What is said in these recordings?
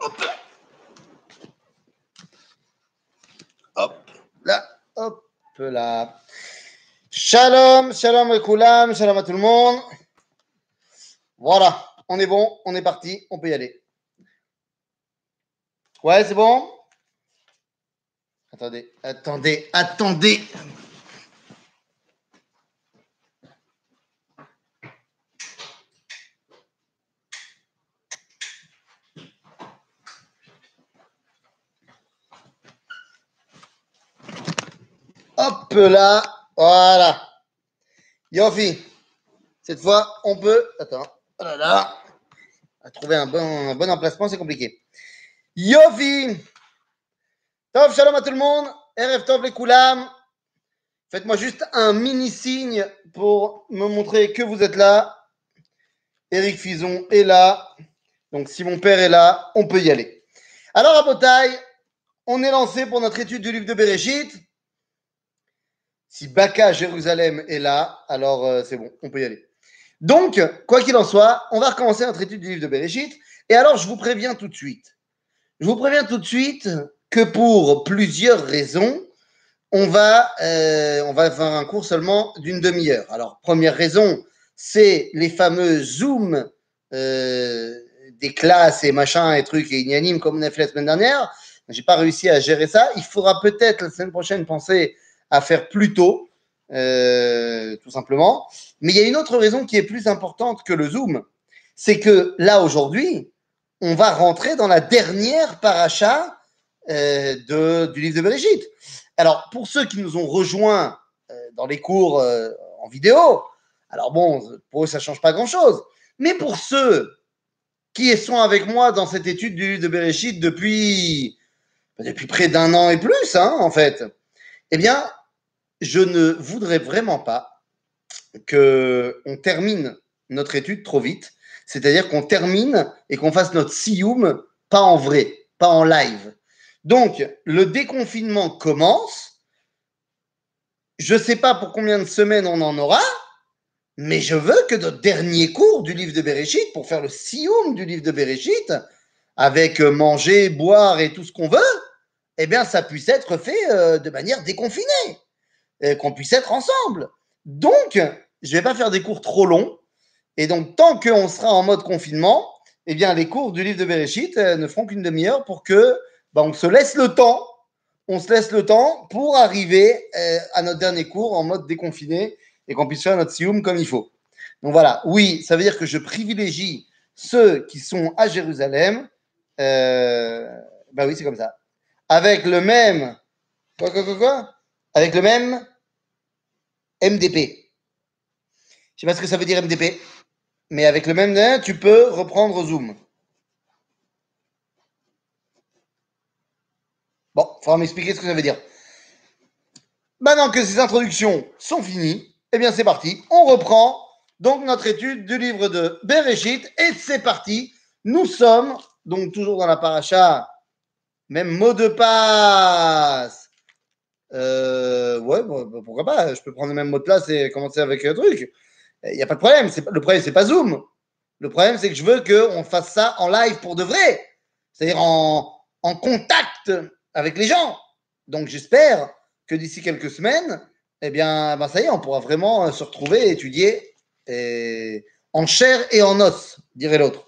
Hop là. Hop là. Hop là. Shalom, shalom koulam, shalom à tout le monde. Voilà, on est bon, on est parti, on peut y aller. Ouais, c'est bon? Attendez, attendez, attendez. Hop là, voilà. Yofi, cette fois, on peut. Attends, oh là là. À trouver un bon, un bon emplacement, c'est compliqué. Yofi Tov, shalom à tout le monde. RF Tov les Koulam. Faites-moi juste un mini signe pour me montrer que vous êtes là. Eric Fison est là. Donc, si mon père est là, on peut y aller. Alors, à Botaï, on est lancé pour notre étude du livre de Bereshit. Si Baka Jérusalem est là, alors euh, c'est bon, on peut y aller. Donc, quoi qu'il en soit, on va recommencer notre étude du livre de Bereshit. Et alors, je vous préviens tout de suite. Je vous préviens tout de suite que pour plusieurs raisons, on va, euh, on va faire un cours seulement d'une demi-heure. Alors, première raison, c'est les fameux Zoom euh, des classes et machins et trucs et inanimes comme on a fait la semaine dernière. J'ai pas réussi à gérer ça. Il faudra peut-être la semaine prochaine penser à faire plus tôt, euh, tout simplement. Mais il y a une autre raison qui est plus importante que le Zoom. C'est que là, aujourd'hui, on va rentrer dans la dernière paracha euh, de, du livre de Brigitte. Alors, pour ceux qui nous ont rejoints euh, dans les cours en vidéo, alors bon, pour eux, ça change pas grand-chose. Mais pour ceux qui sont avec moi dans cette étude du livre de Bereshit depuis, depuis près d'un an et plus, hein, en fait, eh bien, je ne voudrais vraiment pas qu'on termine notre étude trop vite. C'est-à-dire qu'on termine et qu'on fasse notre sioum pas en vrai, pas en live. Donc, le déconfinement commence. Je ne sais pas pour combien de semaines on en aura, mais je veux que notre dernier cours du livre de Bereshit, pour faire le sioum du livre de Bereshit, avec manger, boire et tout ce qu'on veut, eh bien, ça puisse être fait euh, de manière déconfinée qu'on puisse être ensemble. Donc, je ne vais pas faire des cours trop longs. Et donc, tant qu'on sera en mode confinement, eh bien, les cours du livre de Bereshit euh, ne feront qu'une demi-heure pour que bah, on se laisse le temps. On se laisse le temps pour arriver euh, à notre dernier cours en mode déconfiné et qu'on puisse faire notre sioum comme il faut. Donc voilà, oui, ça veut dire que je privilégie ceux qui sont à Jérusalem. Euh, bah oui, c'est comme ça. Avec le même. Quoi, quoi, quoi, quoi? Avec le même MDP. Je sais pas ce que ça veut dire MDP, mais avec le même lien, tu peux reprendre Zoom. Bon, il faudra m'expliquer ce que ça veut dire. Maintenant que ces introductions sont finies, eh bien c'est parti. On reprend donc notre étude du livre de Bereshit et c'est parti. Nous sommes donc toujours dans la paracha, même mot de passe euh, ouais, bah, pourquoi pas Je peux prendre le même mot de place et commencer avec un truc. Il n'y a pas de problème. Le problème, c'est pas Zoom. Le problème, c'est que je veux qu'on fasse ça en live pour de vrai. C'est-à-dire en, en, contact avec les gens. Donc, j'espère que d'ici quelques semaines, eh bien, ben ça y est, on pourra vraiment euh, se retrouver et étudier en chair et en os, dirait l'autre.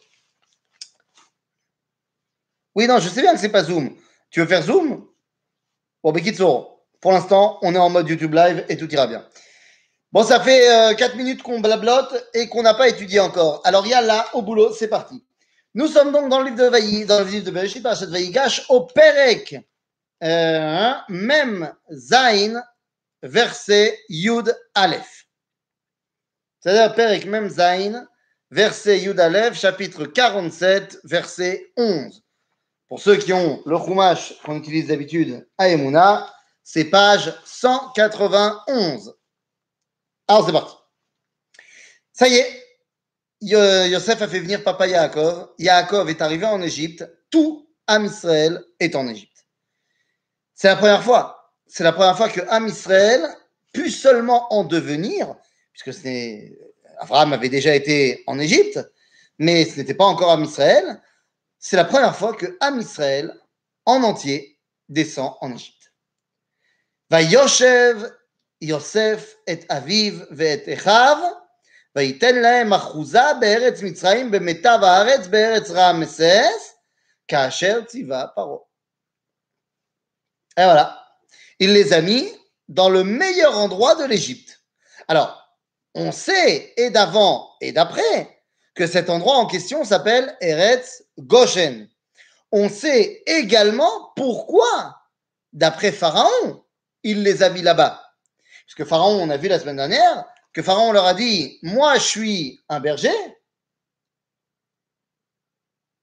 Oui, non, je sais bien que c'est pas Zoom. Tu veux faire Zoom? Bon, Bekitso, pour l'instant, on est en mode YouTube Live et tout ira bien. Bon, ça fait euh, 4 minutes qu'on blablote et qu'on n'a pas étudié encore. Alors, il y a là, au boulot, c'est parti. Nous sommes donc dans le livre de Vaï, dans le livre de Bereshit, par cette Vaïgash, au Perek, euh, même Zain, verset Yud Aleph. C'est-à-dire Perek, même Zain, verset Yud Aleph, chapitre 47, verset 11. Pour ceux qui ont le Chumash qu'on utilise d'habitude à Emouna, c'est page 191. Alors, c'est parti. Ça y est, Yosef a fait venir papa Yaakov. Yaakov est arrivé en Égypte. Tout Am Israël est en Égypte. C'est la première fois. C'est la première fois que Am Israël put seulement en devenir, puisque Abraham avait déjà été en Égypte, mais ce n'était pas encore Am Israël. c'est la première fois que Am Israël, en entier, descend en Égypte. Et voilà, il les a mis dans le meilleur endroit de l'Égypte. Alors, on sait, et d'avant et d'après, que cet endroit en question s'appelle Eretz Goshen. On sait également pourquoi, d'après Pharaon, il les a mis là-bas. Parce que Pharaon, on a vu la semaine dernière, que Pharaon leur a dit Moi, je suis un berger.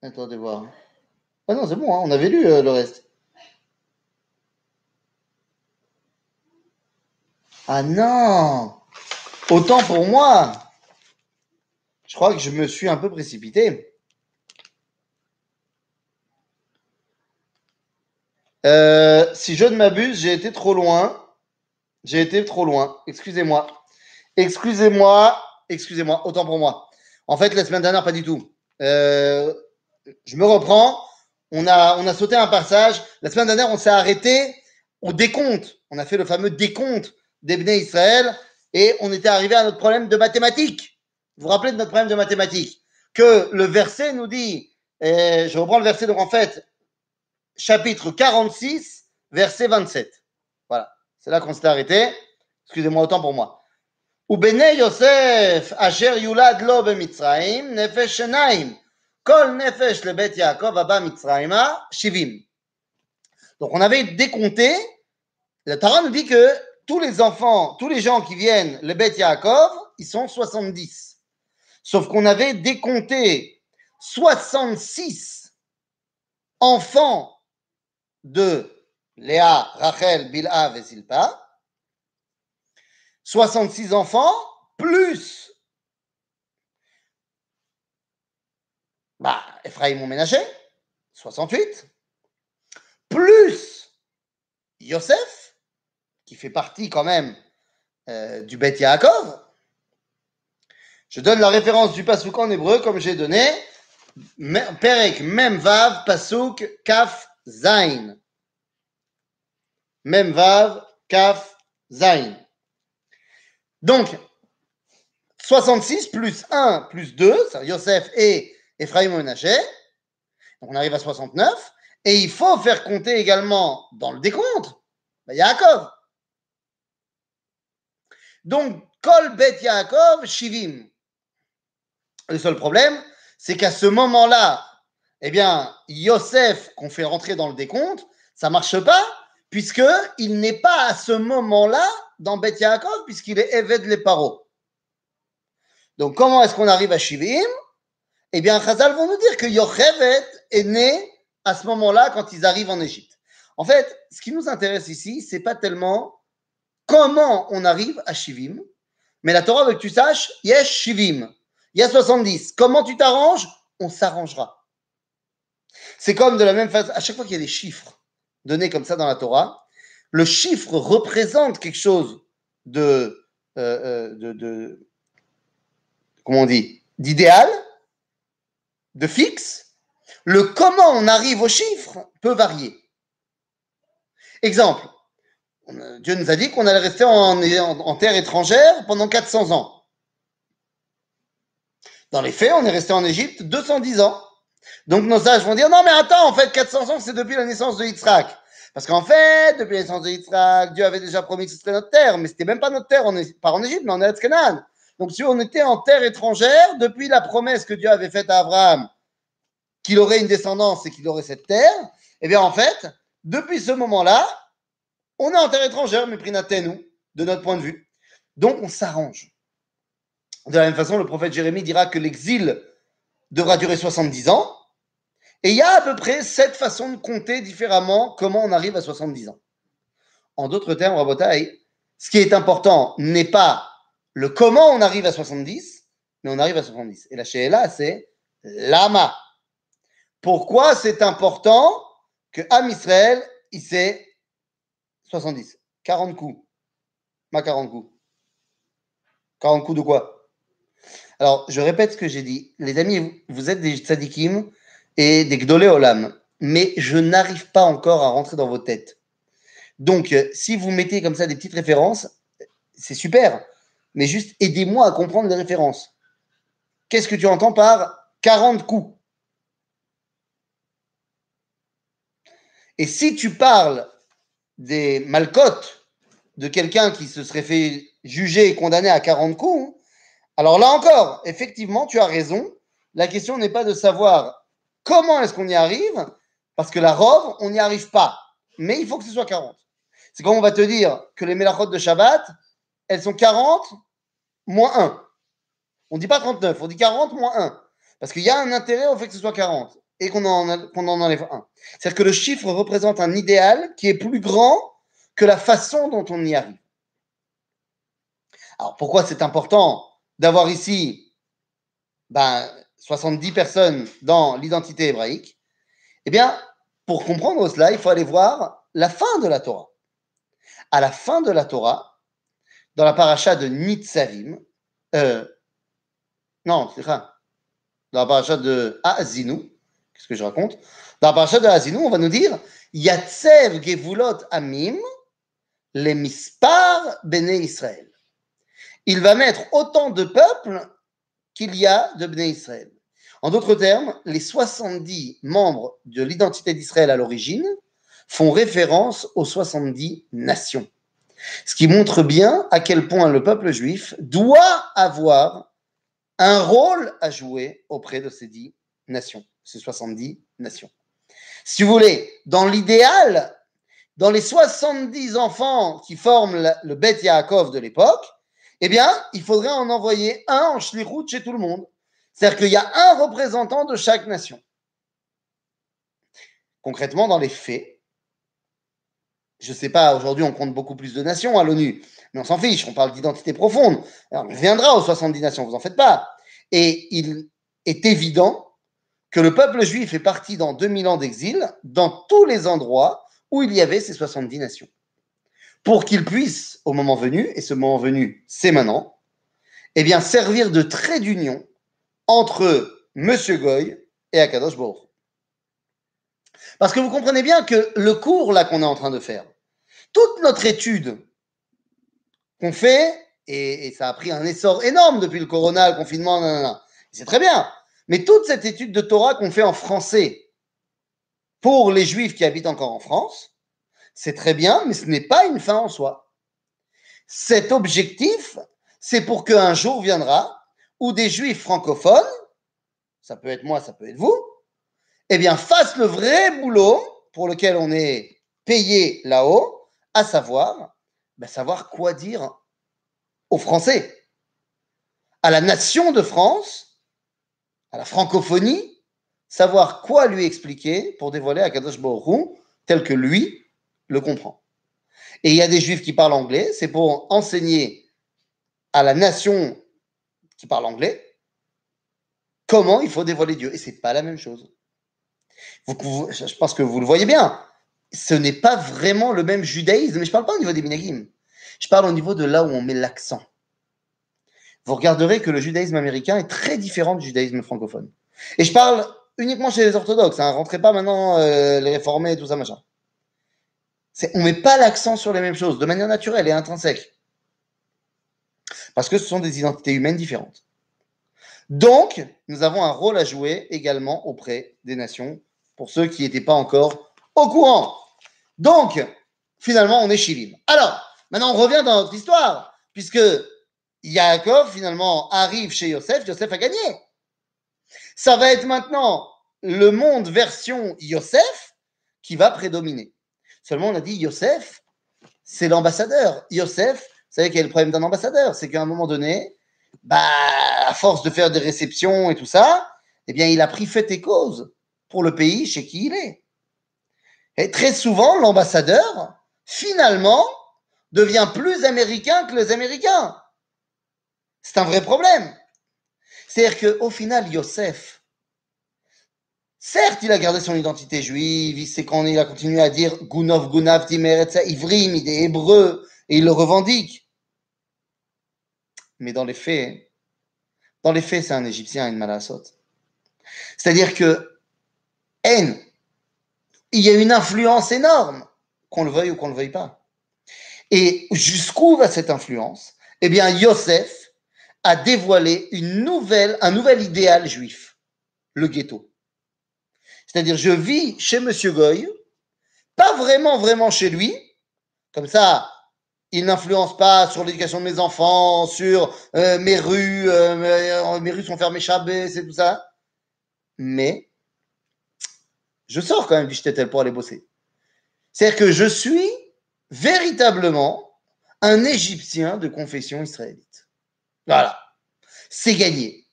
Attendez voir. Ah non, c'est bon, hein, on avait lu euh, le reste. Ah non Autant pour moi Je crois que je me suis un peu précipité. Euh, si je ne m'abuse, j'ai été trop loin. J'ai été trop loin. Excusez-moi. Excusez-moi. Excusez-moi. Autant pour moi. En fait, la semaine dernière, pas du tout. Euh, je me reprends. On a, on a sauté un passage. La semaine dernière, on s'est arrêté au décompte. On a fait le fameux décompte d'Ebné Israël et on était arrivé à notre problème de mathématiques. Vous vous rappelez de notre problème de mathématiques? Que le verset nous dit, et je reprends le verset, donc en fait, chapitre 46, verset 27. Voilà, c'est là qu'on s'est arrêté. Excusez-moi autant pour moi. ובני יוסף אשר יולד לו במצרים נפש שיניים כל נפש לבית יעקב הבא מצרימה שבעים. Donc on avait décompté, la Torah nous dit que tous les enfants, tous les gens qui viennent le Bet Yaakov, ils sont 70. Sauf qu'on avait décompté 66 enfants de Léa, Rachel, Bilha et Zilpa. 66 enfants, plus bah, Ephraim ménager, 68, plus Yosef, qui fait partie quand même euh, du Bet Yaakov. Je donne la référence du Pasuk en hébreu comme j'ai donné. Perek Mem Vav Pasuk Kaf Zain. Mem Vav Kaf Zain. Donc, 66 plus 1 plus 2, c'est Yosef et Ephraim Menaché. Donc on arrive à 69. Et il faut faire compter également dans le décompte bah, Yaakov. Donc, Kol Bet Yaakov Shivim. Le seul problème, c'est qu'à ce moment-là, eh bien, Yosef, qu'on fait rentrer dans le décompte, ça marche pas, puisqu'il n'est pas à ce moment-là dans Bet Yaakov, puisqu'il est Eved les paro. Donc, comment est-ce qu'on arrive à Shivim? Eh bien, Chazal vont nous dire que Yochevet est né à ce moment-là quand ils arrivent en Égypte. En fait, ce qui nous intéresse ici, c'est pas tellement comment on arrive à Shivim, mais la Torah veut que tu saches, yes, Shivim, il y a 70. Comment tu t'arranges? On s'arrangera. C'est comme de la même façon, à chaque fois qu'il y a des chiffres donnés comme ça dans la Torah, le chiffre représente quelque chose de, euh, euh, on dit, d'idéal, de fixe. Le comment on arrive au chiffre peut varier. Exemple, Dieu nous a dit qu'on allait rester en, terre étrangère pendant 400 ans. Dans les faits, on est resté en Égypte 210 ans. Donc nos sages vont dire non mais attends, en fait 400 ans c'est depuis la naissance de Yitzhak. Parce qu'en fait, depuis la naissance de Yitzhak, Dieu avait déjà promis que ce serait notre terre, mais c'était même pas notre terre, on est, pas en Égypte, mais en Eretz Canaan. Donc si on était en terre étrangère, depuis la promesse que Dieu avait faite à Abraham, qu'il aurait une descendance et qu'il aurait cette terre, eh bien en fait, depuis ce moment-là, on est en terre étrangère, mais nous, de notre point de vue. Donc, on s'arrange. De la même façon, le prophète Jérémie dira que l'exil devra durer 70 ans. Et il y a à peu près sept façons de compter différemment comment on arrive à 70 ans. En d'autres termes, Rabotai, ce qui est important n'est pas le comment on arrive à 70, mais on arrive à 70. Et la là, c'est lama. Pourquoi c'est important que Am Israël, il s'est 70. 40 coups. Ma 40 coups. 40 coups de quoi? Alors, je répète ce que j'ai dit. Les amis, vous êtes des tzadikim et des Gdolé Olam. Mais je n'arrive pas encore à rentrer dans vos têtes. Donc, euh, si vous mettez comme ça des petites références, c'est super. Mais juste aidez-moi à comprendre les références. Qu'est-ce que tu entends par 40 coups? Et si tu parles des malcotes de quelqu'un qui se serait fait juger et condamner à 40 coups, alors là encore, effectivement, tu as raison. La question n'est pas de savoir comment est-ce qu'on y arrive, parce que la robe, on n'y arrive pas. Mais il faut que ce soit 40. C'est comme on va te dire que les mélachot de Shabbat, elles sont 40 moins 1. On ne dit pas 39, on dit 40 moins 1. Parce qu'il y a un intérêt au fait que ce soit 40 et qu'on en, en enlève un. C'est-à-dire que le chiffre représente un idéal qui est plus grand que la façon dont on y arrive. Alors pourquoi c'est important d'avoir ici ben, 70 personnes dans l'identité hébraïque Eh bien, pour comprendre cela, il faut aller voir la fin de la Torah. À la fin de la Torah, dans la paracha de Nitzavim, euh, non, c'est ça, dans la paracha de Azinu, qu'est-ce que je raconte? Dans la paracha de Azinu, on va nous dire Yatsev Gevulot Amim, les mispar Bene Israël. Il va mettre autant de peuples qu'il y a de Bene Israël. En d'autres termes, les 70 membres de l'identité d'Israël à l'origine font référence aux 70 nations. Ce qui montre bien à quel point le peuple juif doit avoir un rôle à jouer auprès de ces 10 nations, ces 70 nations. Si vous voulez, dans l'idéal, dans les 70 enfants qui forment le Beth Yaakov de l'époque, eh bien, il faudrait en envoyer un en shlichut chez tout le monde. C'est-à-dire qu'il y a un représentant de chaque nation. Concrètement, dans les faits, je ne sais pas, aujourd'hui on compte beaucoup plus de nations à l'ONU, mais on s'en fiche, on parle d'identité profonde. on viendra aux 70 nations, vous en faites pas. Et il est évident que le peuple juif est parti dans 2000 ans d'exil dans tous les endroits où il y avait ces 70 nations. Pour qu'il puisse, au moment venu, et ce moment venu, c'est maintenant, eh bien, servir de trait d'union entre Monsieur Goy et Akadosh Baruch. Parce que vous comprenez bien que le cours là qu'on est en train de faire, toute notre étude qu'on fait, et, ça a pris un essor énorme depuis le corona, le confinement, c'est très bien, mais toute cette étude de Torah qu'on fait en français pour les juifs qui habitent encore en France, c'est très bien, mais ce n'est pas une fin en soi. Cet objectif, c'est pour qu'un jour viendra où des juifs francophones, ça peut être moi, ça peut être vous, eh bien, fassent le vrai boulot pour lequel on est payé là-haut, à savoir, ben, savoir quoi dire aux Français, à la nation de France, à la francophonie, savoir quoi lui expliquer pour dévoiler à Kadosh Baruch tel que lui le comprend. Et il y a des juifs qui parlent anglais, c'est pour enseigner à la nation qui parle anglais, comment il faut dévoiler Dieu. Et c'est pas la même chose. je pense que vous le voyez bien. Ce n'est pas vraiment le même judaïsme, je ne parle pas au niveau des minagim. Je parle au niveau de là où on met l'accent. Vous regarderez que le judaïsme américain est très différent du judaïsme francophone. Et je parle uniquement chez les orthodoxes. Hein. Rentrez pas maintenant euh, les réformés et tout ça, machin. On ne met pas l'accent sur les mêmes choses de manière naturelle et intrinsèque. Parce que ce sont des identités humaines différentes. Donc, nous avons un rôle à jouer également auprès des nations, pour ceux qui n'étaient pas encore au courant. Donc, finalement, on est Chilim. Alors, maintenant, on revient dans notre histoire, puisque Yaakov, finalement, arrive chez Yosef, Yosef a gagné. Ça va être maintenant le monde version Yosef qui va prédominer. Seulement, on a dit Yosef, c'est l'ambassadeur. Yosef, vous savez quel est le problème d'un ambassadeur? C'est qu'à un moment donné, bah, à force de faire des réceptions et tout ça, eh bien, il a pris fait et cause pour le pays chez qui il est. Et très souvent, l'ambassadeur, finalement, devient plus américain que les Américains. C'est un vrai problème. C'est-à-dire qu'au final, Yosef, certes, il a gardé son identité juive, c'est quand il a continué à dire Gunov, Gunav, Timeretza, Ivrim, il est hébreu, et il le revendique. Mais dans les faits, dans les faits, c'est un Égyptien, une malassote. C'est-à-dire que haine. Il y a une influence énorme, qu'on le veuille ou qu'on le veuille pas. Et jusqu'où va cette influence? Eh bien, Yosef a dévoilé une nouvelle, un nouvel idéal juif, le ghetto. C'est-à-dire, je vis chez Monsieur Goy, pas vraiment, vraiment chez lui, comme ça, il n'influence pas sur l'éducation de mes enfants, sur euh, mes rues, euh, mes rues sont fermées chabé, c'est tout ça. Mais je sors quand même du Shtetl pour aller bosser. C'est-à-dire que je suis véritablement un Égyptien de confession israélite. Voilà. C'est gagné.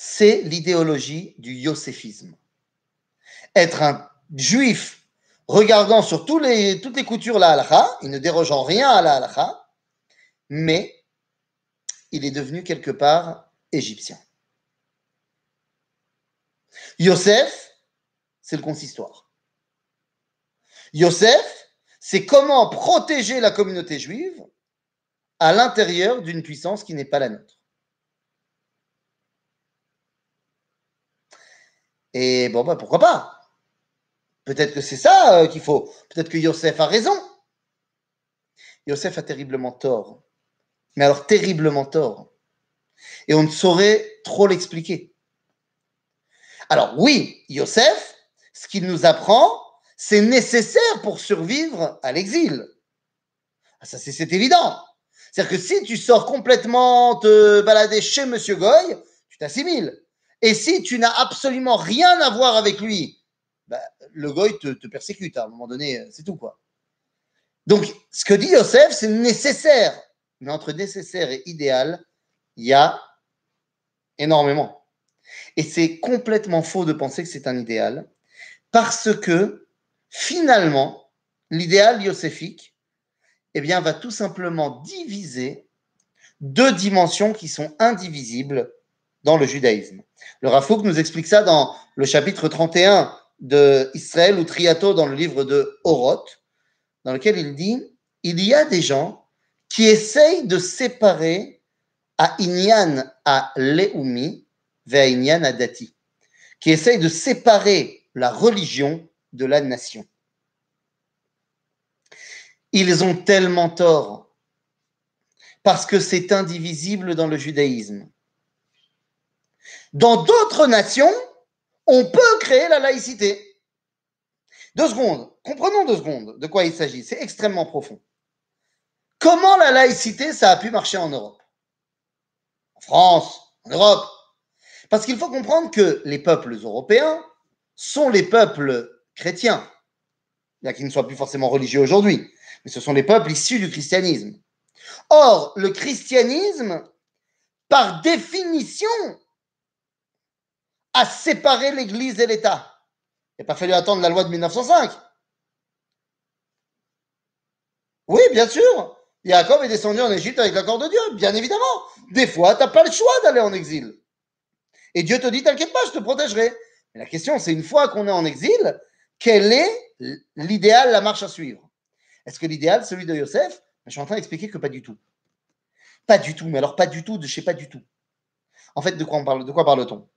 C'est l'idéologie du yosefisme. Être un juif regardant sur toutes les coutures la halakha, il ne déroge en rien à la halakha, mais il est devenu quelque part égyptien. Yosef, c'est le consistoire. Yosef, c'est comment protéger la communauté juive à l'intérieur d'une puissance qui n'est pas la nôtre. Et bon, bah, pourquoi pas? Peut-être que c'est ça euh, qu'il faut. Peut-être que Yosef a raison. Yosef a terriblement tort. Mais alors terriblement tort. Et on ne saurait trop l'expliquer. Alors oui, Yosef, ce qu'il nous apprend, c'est nécessaire pour survivre à l'exil. Ah, ça, c'est évident. C'est-à-dire que si tu sors complètement te balader chez Monsieur Goy, tu t'assimiles. Et si tu n'as absolument rien à voir avec lui, bah, le goy te, persécute à un moment donné, euh, c'est tout quoi. Donc, ce que dit Yosef, c'est nécessaire. Mais entre nécessaire et idéal, il y a énormément. Et c'est complètement faux de penser que c'est un idéal, parce que finalement, l'idéal yoséfique, eh bien, va tout simplement diviser deux dimensions qui sont indivisibles dans le judaïsme. Le Rafouk nous explique ça dans le chapitre 31 de Israël ou Triato dans le livre de Oroth, dans lequel il dit il y a des gens qui essayent de séparer à Inyan à Leumi vers Inyan à Dati, qui essayent de séparer la religion de la nation. Ils ont tellement tort parce que c'est indivisible dans le judaïsme. Dans d'autres nations, on peut créer la laïcité. Deux secondes, comprenons deux secondes de quoi il s'agit, c'est extrêmement profond. Comment la laïcité, ça a pu marcher en Europe? En France, en Europe Parce qu'il faut comprendre que les peuples européens sont les peuples chrétiens, bien qu'ils ne soient plus forcément religieux aujourd'hui, mais ce sont les peuples issus du christianisme. Or, le christianisme, par définition, à séparer l'Église et l'État. Il n'a pas fallu attendre la loi de 1905. Oui, bien sûr. Jacob est descendu en Égypte avec l'accord de Dieu, bien évidemment. Des fois, tu n'as pas le choix d'aller en exil. Et Dieu te dit, t'inquiète pas, je te protégerai. Mais la question, c'est une fois qu'on est en exil, quel est l'idéal, la marche à suivre? Est-ce que l'idéal, celui de Yosef? Je suis en train d'expliquer que pas du tout. Pas du tout, mais alors pas du tout, de chez pas du tout. En fait, de quoi, on parle, de quoi parle-t-on?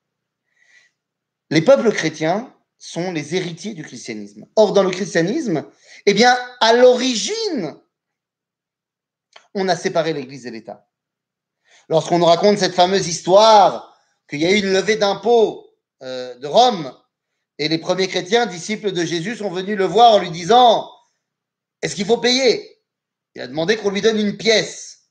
Les peuples chrétiens sont les héritiers du christianisme. Or, dans le christianisme, eh bien, à l'origine, on a séparé l'Église et l'État. Lorsqu'on nous raconte cette fameuse histoire qu'il y a eu une levée d'impôts euh, de Rome et les premiers chrétiens, disciples de Jésus, sont venus le voir en lui disant Est-ce qu'il faut payer? Il a demandé qu'on lui donne une pièce.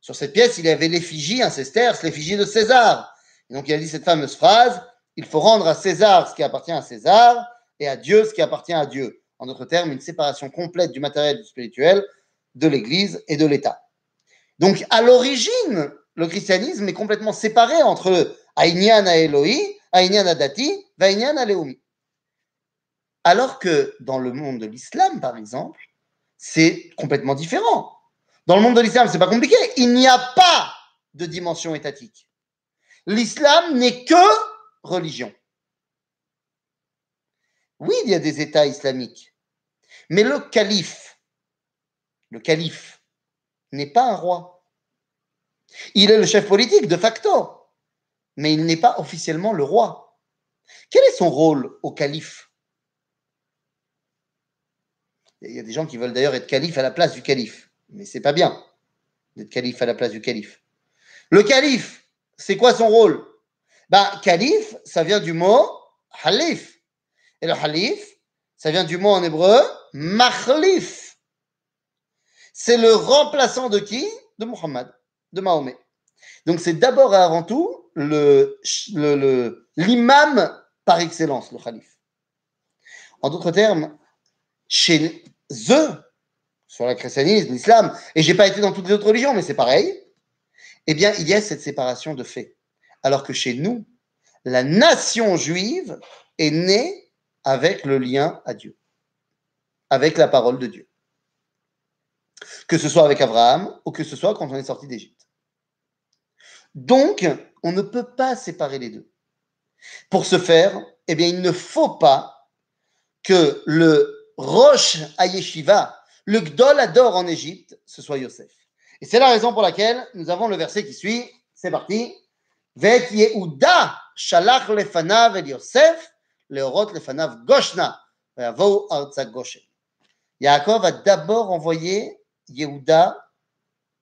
Sur cette pièce, il y avait l'effigie, un sesterce, l'effigie de César. Et donc il a dit cette fameuse phrase il faut rendre à César ce qui appartient à César et à Dieu ce qui appartient à Dieu. En d'autres termes, une séparation complète du matériel et du spirituel, de l'Église et de l'État. Donc, à l'origine, le christianisme est complètement séparé entre Aïnian à Elohi, Aïnian à Dati, Vaïnian à Léomi. Alors que dans le monde de l'islam, par exemple, c'est complètement différent. Dans le monde de l'islam, c'est pas compliqué. Il n'y a pas de dimension étatique. L'islam n'est que religion. Oui, il y a des États islamiques, mais le calife, le calife n'est pas un roi. Il est le chef politique de facto, mais il n'est pas officiellement le roi. Quel est son rôle au calife? Il y a des gens qui veulent d'ailleurs être calife à la place du calife, mais c'est pas bien d'être calife à la place du calife. Le calife, c'est quoi son rôle? Ben, calife, ça vient du mot halif. Et le halif, ça vient du mot en hébreu machlif. C'est le remplaçant de qui? De Muhammad, de Mahomet. Donc c'est d'abord et avant tout le, l'imam par excellence, le calife. En d'autres termes, chez eux, sur le christianisme, l'islam, et j'ai pas été dans toutes les autres religions, mais c'est pareil, eh bien, il y a cette séparation de fait. Alors que chez nous, la nation juive est née avec le lien à Dieu, avec la parole de Dieu. Que ce soit avec Abraham ou que ce soit quand on est sorti d'Égypte. Donc, on ne peut pas séparer les deux. Pour ce faire, eh bien, il ne faut pas que le Roche Ayeshiva, le Gdol Ador en Égypte, ce soit Yosef. Et c'est la raison pour laquelle nous avons le verset qui suit. C'est parti. Yehuda shalach lefanav el Yosef leorot lefanav goshna vayavou arza goshen. Yaakov a d'abord envoyé Yehuda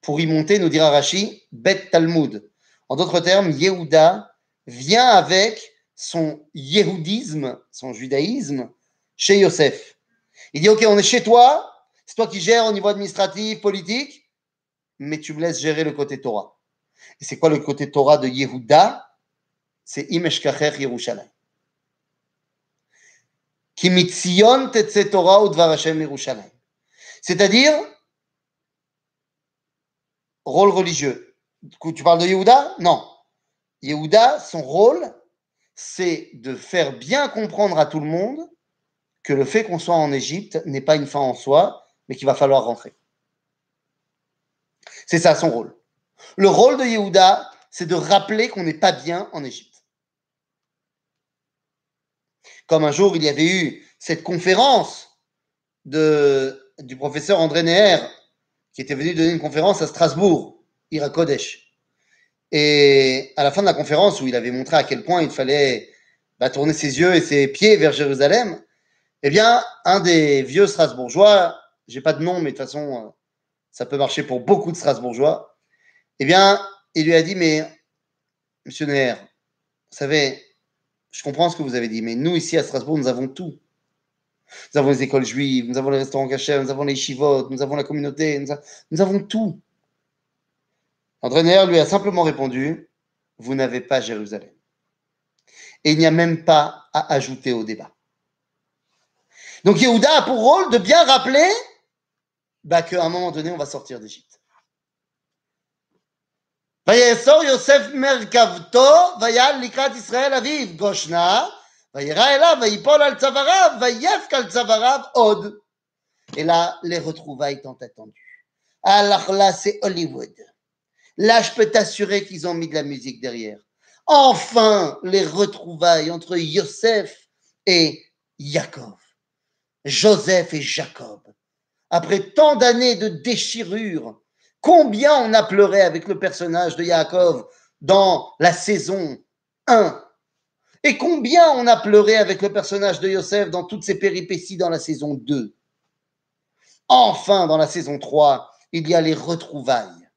pour y monter, nous dira Rashi, Bet Talmud. En d'autres termes, Yehuda vient avec son yéhoudisme, son judaïsme, chez Yosef. Il dit, OK, on est chez toi, c'est toi qui gères au niveau administratif, politique, mais tu me laisses gérer le côté Torah. Et c'est quoi le côté Torah de Yehuda? C'est Imeshkacher Yerushalayim. C'est-à-dire, rôle religieux. Tu parles de Yehuda? Non. Yehuda, son rôle, c'est de faire bien comprendre à tout le monde que le fait qu'on soit en Égypte n'est pas une fin en soi, mais qu'il va falloir rentrer. C'est ça son rôle. Le rôle de Yehuda, c'est de rappeler qu'on n'est pas bien en Égypte. Comme un jour, il y avait eu cette conférence de, du professeur André Neher, qui était venu donner une conférence à Strasbourg, Irakodesh. Et à la fin de la conférence, où il avait montré à quel point il fallait bah, tourner ses yeux et ses pieds vers Jérusalem, eh bien, un des vieux Strasbourgeois, j'ai pas de nom, mais de toute façon, ça peut marcher pour beaucoup de Strasbourgeois, eh bien, il lui a dit, mais, monsieur Neher, vous savez, je comprends ce que vous avez dit, mais nous, ici à Strasbourg, nous avons tout. Nous avons les écoles juives, nous avons les restaurants cachés, nous avons les chivotes, nous avons la communauté, nous, avons tout. André Neher lui a simplement répondu, vous n'avez pas Jérusalem. Et il n'y a même pas à ajouter au débat. Donc Yehuda a pour rôle de bien rappeler bah, qu'à un moment donné, on va sortir d'Égypte. ויאסור יוסף מרכבתו, ויעל לקראת ישראל אביו, גושנה, וירא אליו, ויפול על צוואריו, ויפק על צוואריו עוד. Et là, les retrouvailles tant attendues. Alors là, c'est Hollywood. Là, je peux t'assurer qu'ils ont mis de la musique derrière. Enfin, les retrouvailles entre Yosef et Jacob. Joseph et Jacob après tant d'années de déchirure, combien on a pleuré avec le personnage de Yaakov dans la saison 1 et combien on a pleuré avec le personnage de Yosef dans toutes ses péripéties dans la saison 2. Enfin, dans la saison 3, il y a les retrouvailles.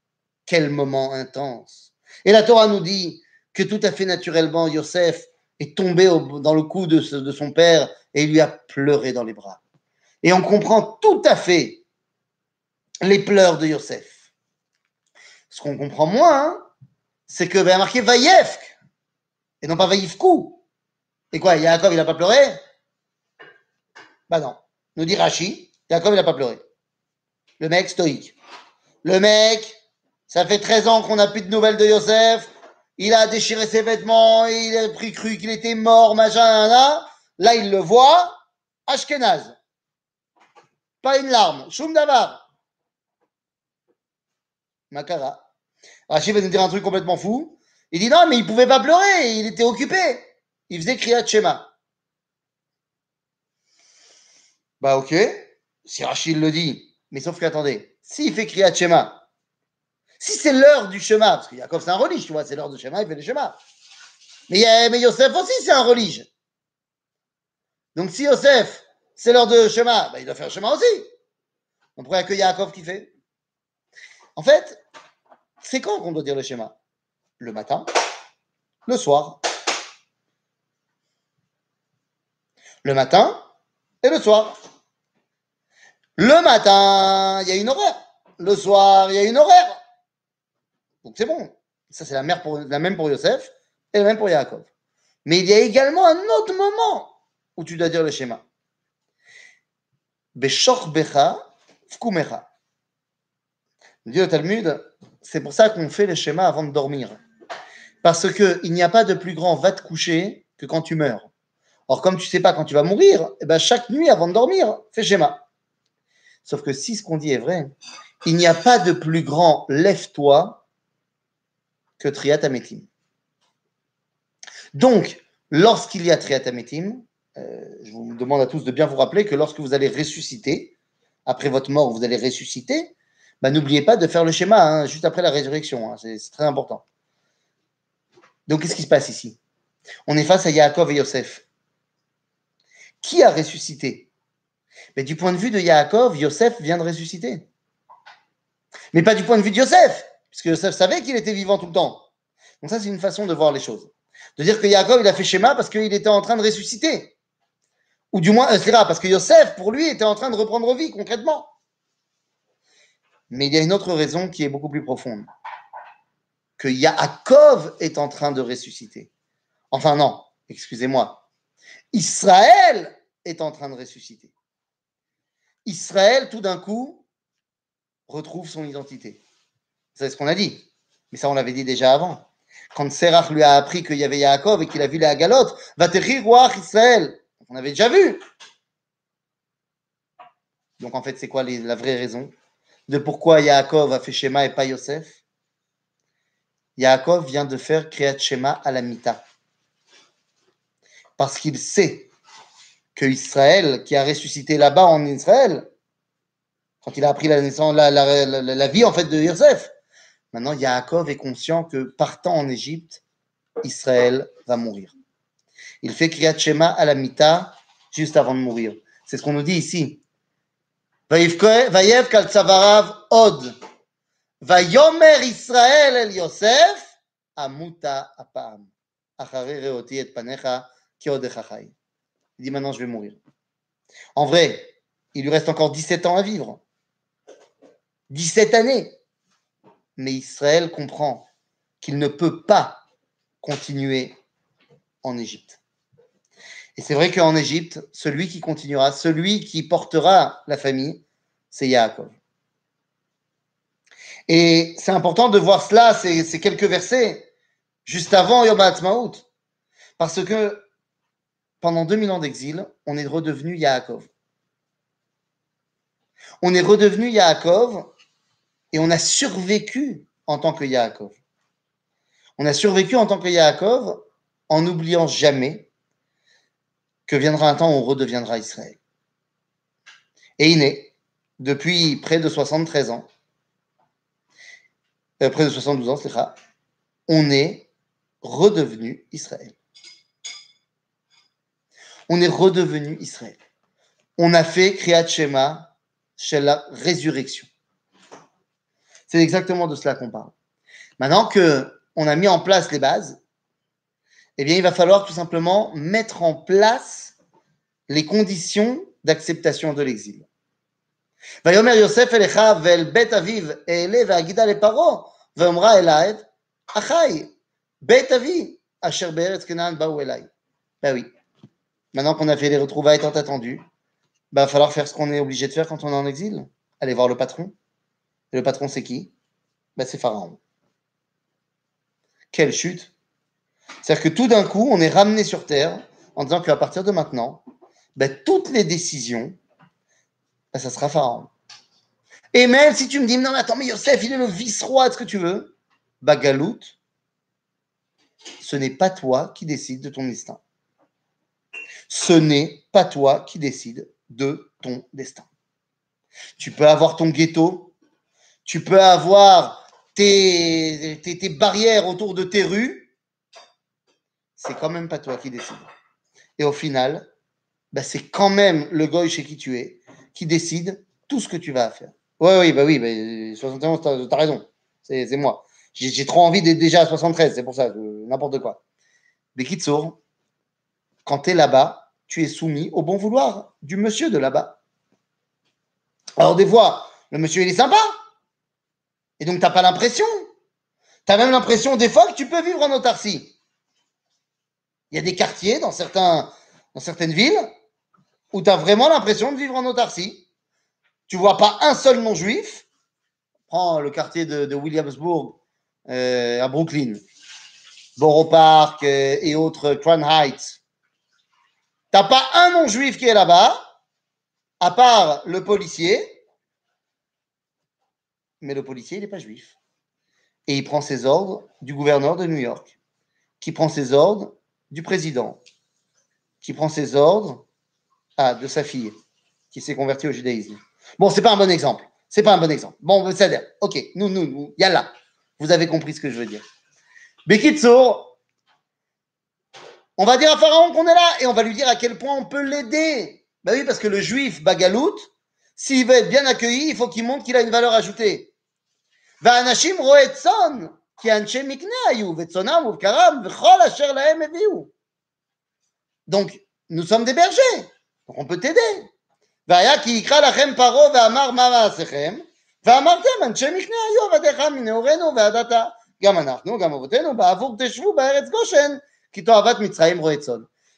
Quel moment intense. Et la Torah nous dit que tout à fait naturellement, Yosef est tombé dans le cou de son père et lui a pleuré dans les bras. Et on comprend tout à fait les pleurs de Yosef. Ce qu'on comprend moins, hein, c'est que ben, marqué Vaïefk et non pas Vaïfkou. Et quoi, Yaakov, il n'a pas pleuré? Bah non. Nous dit Rashi, Yaakov, il n'a pas pleuré. Le mec stoïque. Le mec, ça fait 13 ans qu'on n'a plus de nouvelles de Yosef. Il a déchiré ses vêtements, il a pris cru qu'il était mort, machin, là. Là, il le voit. Ashkenaz. Pas une larme. Shum davar. Makara. Rachid va nous dire un truc complètement fou. Il dit non, mais il pouvait pas pleurer, il était occupé. Il faisait Kriyat Shema. Bah ok, si Rachid le dit. Mais sauf qu'attendez, s'il fait Kriyat Shema, si c'est l'heure du Shema, parce qu'il y c'est un religieux, tu vois, c'est l'heure du Shema, il fait le Shema. Mais, mais Yosef aussi, c'est un religieux. Donc si Yosef, c'est l'heure de Shema, bah, il doit faire Shema aussi. On pourrait accueillir Yaakov qui fait. En fait, c'est quand qu'on doit dire le schéma? Le matin, le soir? Le matin et le soir. Le matin, il y a une horaire. Le soir, il y a une horaire. Donc c'est bon. Ça, c'est la, même pour Yosef et la même pour Yaakov. Mais il y a également un autre moment où tu dois dire le schéma. Becha. Dit le Talmud, c'est pour ça qu'on fait le schéma avant de dormir. Parce qu'il n'y a pas de plus grand va te coucher que quand tu meurs. Or, comme tu ne sais pas quand tu vas mourir, eh ben, chaque nuit avant de dormir, fais schéma. Sauf que si ce qu'on dit est vrai, il n'y a pas de plus grand lève-toi que Triatametim. Donc, lorsqu'il y a Triatametim, euh, je vous demande à tous de bien vous rappeler que lorsque vous allez ressusciter, après votre mort, vous allez ressusciter, bah, n'oubliez pas de faire le schéma hein, juste après la résurrection. Hein, c'est très important. Donc, qu'est-ce qui se passe ici? On est face à Yaakov et Yosef. Qui a ressuscité? Mais Du point de vue de Yaakov, Yosef vient de ressusciter. Mais pas du point de vue de Yosef, puisque Yosef savait qu'il était vivant tout le temps. Donc ça, c'est une façon de voir les choses. De dire que Yaakov, il a fait schéma parce qu'il était en train de ressusciter. Ou du moins, euh, parce que Yosef, pour lui, était en train de reprendre vie concrètement. Mais il y a une autre raison qui est beaucoup plus profonde. Que Yaakov est en train de ressusciter. Enfin non, excusez-moi. Israël est en train de ressusciter. Israël, tout d'un coup, retrouve son identité. C'est ce qu'on a dit. Mais ça, on l'avait dit déjà avant. Quand Serach lui a appris qu'il y avait Yaakov et qu'il a vu la galotte, va te rire, Israël. On avait déjà vu. Donc en fait, c'est quoi la vraie raison? De pourquoi Yaakov a fait Shema et pas Yosef. Yaakov vient de faire Kriyat Shema à la Mita. Parce qu'il sait que Israël, qui a ressuscité là-bas en Israël, quand il a appris la, la, vie en fait de Yosef, maintenant Yaakov est conscient que partant en Égypte, Israël va mourir. Il fait Kriyat Shema à la Mita juste avant de mourir. C'est ce qu'on nous dit ici. Vayev od. Et Il dit maintenant je vais mourir. En vrai, il lui reste encore 17 ans à vivre. 17 années. Mais Israël comprend qu'il ne peut pas continuer en Égypte. Et c'est vrai qu'en Égypte, celui qui continuera, celui qui portera la famille, c'est Yaakov. Et c'est important de voir cela, ces, quelques versets, juste avant Yom HaAtzmaut, parce que pendant 2000 ans d'exil, on est redevenu Yaakov. On est redevenu Yaakov et on a survécu en tant que Yaakov. On a survécu en tant que Yaakov en n'oubliant jamais que viendra un temps où on redeviendra Israël. Et il est, depuis près de 73 ans, euh, près de 72 ans, on est redevenu Israël. On est redevenu Israël. On a fait Kriyat Shema chez la résurrection. C'est exactement de cela qu'on parle. Maintenant que on a mis en place les bases, eh bien, il va falloir tout simplement mettre en place les conditions d'acceptation de l'exil. ויאמר יוסף אל אחיו ואל בית אביו אעלה ואגידה לפרעה ואומרה אליו אחי בית אבי אשר בארץ כנען באו אליי. Ben oui. Maintenant qu'on a fait les retrouvailles tant attendues, ben, il va falloir faire ce qu'on est obligé de faire quand on est en exil. Aller voir le patron. Et le patron, c'est qui ben, C'est Pharaon. Quelle chute c'est-à-dire que tout d'un coup, on est ramené sur Terre en disant qu'à partir de maintenant, ben, toutes les décisions, ben, ça sera Pharaon. Et même si tu me dis, non, mais attends, mais Yosef, il est le vice-roi, est-ce que tu veux? Bagalout, ce n'est pas toi qui décide de ton destin. Ce n'est pas toi qui décide de ton destin. Tu peux avoir ton ghetto, tu peux avoir tes, tes barrières autour de tes rues, c'est quand même pas toi qui décides. Et au final, bah, c'est quand même le goy chez qui tu es qui décide tout ce que tu vas faire. Oui, oui, bah oui, bah, 71, t'as as raison. C'est moi. J'ai trop envie d'être déjà à 73, c'est pour ça, n'importe quoi. Mais Kitsour, quand tu es là-bas, tu es soumis au bon vouloir du monsieur de là-bas. Alors des fois, le monsieur, il est sympa. Et donc, tu n'as pas l'impression. Tu as même l'impression des fois que tu peux vivre en autarcie. Il y a des quartiers dans, certains, dans certaines villes où tu as vraiment l'impression de vivre en autarcie. Tu vois pas un seul non-juif. Prends le quartier de, Williamsburg euh, à Brooklyn, Borough Park euh, et autres, Crown Heights. T'as pas un non-juif qui est là-bas, à part le policier, mais le policier, il n'est pas juif. Et il prend ses ordres du gouverneur de New York, qui prend ses ordres du président, qui prend ses ordres ah, de sa fille qui s'est convertie au judaïsme. Bon, c'est pas un bon exemple. C'est pas un bon exemple. Bon, ça dire, ok, nous, nous, nous, yalla. Vous avez compris ce que je veux dire. Bekitso, on va dire à Pharaon qu'on est là et on va lui dire à quel point on peut l'aider. Ben oui, parce que le juif bagalout, s'il veut être bien accueilli, il faut qu'il montre qu'il a une valeur ajoutée. Anche v'chol Donc, nous sommes des bergers. On peut t'aider.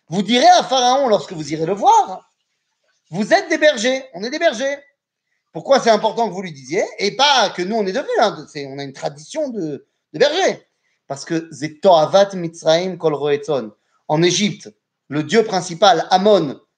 Vous direz à Pharaon lorsque vous irez le voir, vous êtes des bergers, on est des bergers. Pourquoi c'est important que vous lui disiez Et pas que nous on est devenus, hein, on a une tradition de, bergers. Parce que En Égypte, le dieu principal, Amon,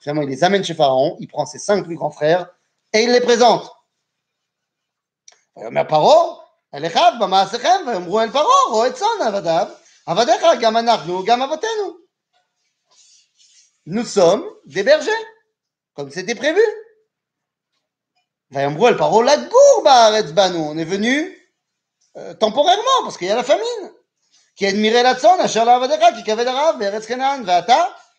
Finalement, il les amène chez Pharaon, il prend ses cinq plus grands frères et il les présente. ויאמר פרעה אליכיו במעשיכם ויאמרו אל פרעה רואה צאן עבדיו nous sommes des bergers, comme c'était prévu. On est venu euh, temporairement, parce qu'il y a la famine. Qui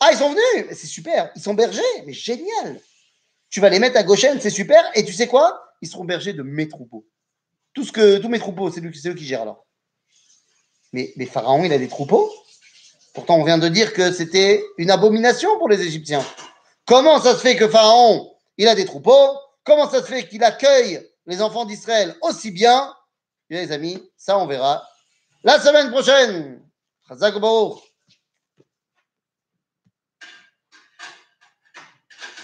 Ah, ils sont venus C'est super, ils sont bergers, mais génial Tu vas les mettre à Goshen, c'est super, et tu sais quoi? Ils seront bergers de mes troupeaux. Tout ce que, tous mes troupeaux, c'est eux qui gèrent alors. Mais, Pharaon, il a des troupeaux? Pourtant, on vient de dire que c'était une abomination pour les Égyptiens. Comment ça se fait que Pharaon, il a des troupeaux? Comment ça se fait qu'il accueille les enfants d'Israël aussi bien? Les amis, ça on verra la semaine prochaine.